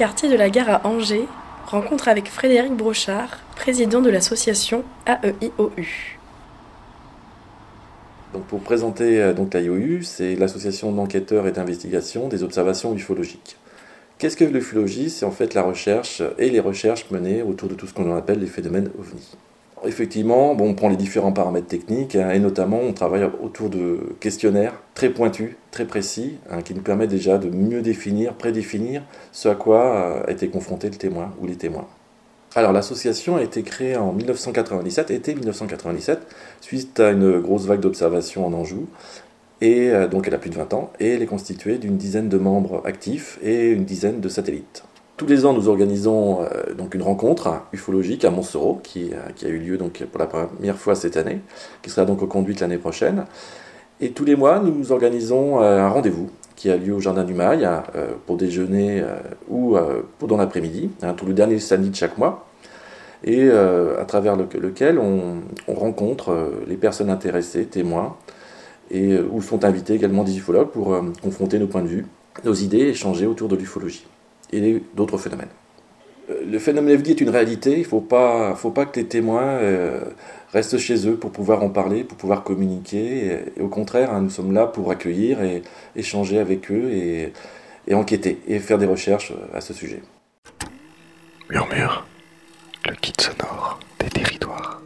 quartier de la Gare à Angers, rencontre avec Frédéric Brochard, président de l'association AEIOU. Donc pour présenter euh, donc l'AIOU, c'est l'association d'enquêteurs et d'investigation des observations ufologiques. Qu'est-ce que l'ufologie? C'est en fait la recherche et les recherches menées autour de tout ce qu'on appelle les phénomènes ovnis. Effectivement, on prend les différents paramètres techniques hein, et notamment on travaille autour de questionnaires très pointus, très précis, hein, qui nous permettent déjà de mieux définir, prédéfinir ce à quoi euh, a été confronté le témoin ou les témoins. Alors l'association a été créée en 1997, été 1997, suite à une grosse vague d'observations en Anjou, et euh, donc elle a plus de 20 ans, et elle est constituée d'une dizaine de membres actifs et une dizaine de satellites. Tous les ans, nous organisons euh, donc une rencontre ufologique à Montsoreau, qui, euh, a eu lieu donc pour la première fois cette année, qui sera donc conduite l'année prochaine. Et tous les mois, nous organisons euh, un rendez-vous qui a lieu au Jardin du Mail pour déjeuner ou pendant l'après-midi, hein, tout le dernier samedi de chaque mois, et à travers lequel on, on, rencontre les personnes intéressées, témoins, et où sont invités également des ufologues pour confronter nos points de vue, nos idées, échanger autour de l'ufologie et d'autres phénomènes. Euh, le phénomène FD est une réalité, il ne faut pas, faut pas que les témoins euh, restent chez eux pour pouvoir en parler, pour pouvoir communiquer. Et, au contraire, hein, nous sommes là pour accueillir et échanger avec eux et, et enquêter et faire des recherches euh, à ce sujet. Murmure, le kit sonore des territoires.